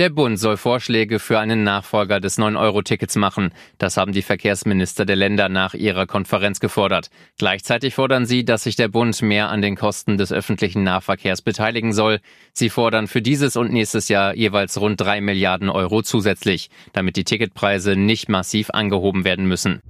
Der Bund soll Vorschläge für einen Nachfolger des 9-Euro-Tickets machen. Das haben die Verkehrsminister der Länder nach ihrer Konferenz gefordert. Gleichzeitig fordern sie, dass sich der Bund mehr an den Kosten des öffentlichen Nahverkehrs beteiligen soll. Sie fordern für dieses und nächstes Jahr jeweils rund drei Milliarden Euro zusätzlich, damit die Ticketpreise nicht massiv angehoben werden müssen.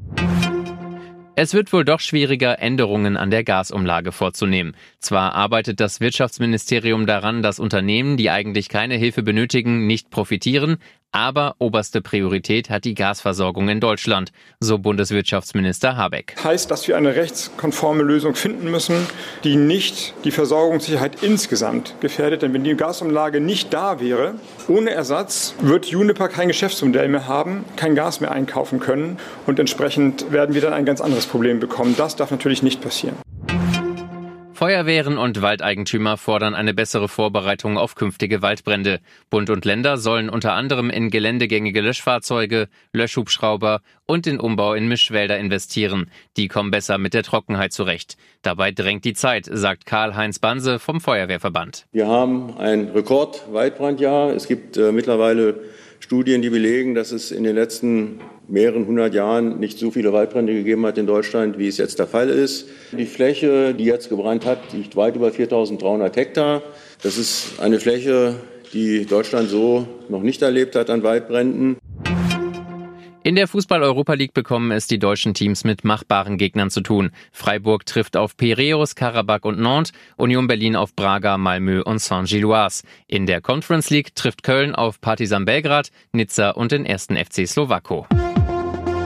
Es wird wohl doch schwieriger, Änderungen an der Gasumlage vorzunehmen. Zwar arbeitet das Wirtschaftsministerium daran, dass Unternehmen, die eigentlich keine Hilfe benötigen, nicht profitieren, aber oberste Priorität hat die Gasversorgung in Deutschland, so Bundeswirtschaftsminister Habeck. Heißt, dass wir eine rechtskonforme Lösung finden müssen, die nicht die Versorgungssicherheit insgesamt gefährdet. Denn wenn die Gasumlage nicht da wäre, ohne Ersatz wird Juniper kein Geschäftsmodell mehr haben, kein Gas mehr einkaufen können und entsprechend werden wir dann ein ganz anderes Problem bekommen. Das darf natürlich nicht passieren. Feuerwehren und Waldeigentümer fordern eine bessere Vorbereitung auf künftige Waldbrände. Bund und Länder sollen unter anderem in geländegängige Löschfahrzeuge, Löschhubschrauber und den Umbau in Mischwälder investieren. Die kommen besser mit der Trockenheit zurecht. Dabei drängt die Zeit, sagt Karl-Heinz Banse vom Feuerwehrverband. Wir haben ein Rekord-Waldbrandjahr. Es gibt äh, mittlerweile Studien, die belegen, dass es in den letzten mehreren hundert Jahren nicht so viele Waldbrände gegeben hat in Deutschland, wie es jetzt der Fall ist. Die Fläche, die jetzt gebrannt hat, liegt weit über 4.300 Hektar. Das ist eine Fläche, die Deutschland so noch nicht erlebt hat an Waldbränden. In der Fußball-Europa League bekommen es die deutschen Teams mit machbaren Gegnern zu tun. Freiburg trifft auf Piräus, Karabakh und Nantes, Union Berlin auf Braga, Malmö und Saint-Gilloise. In der Conference League trifft Köln auf Partizan Belgrad, Nizza und den ersten FC Slowako.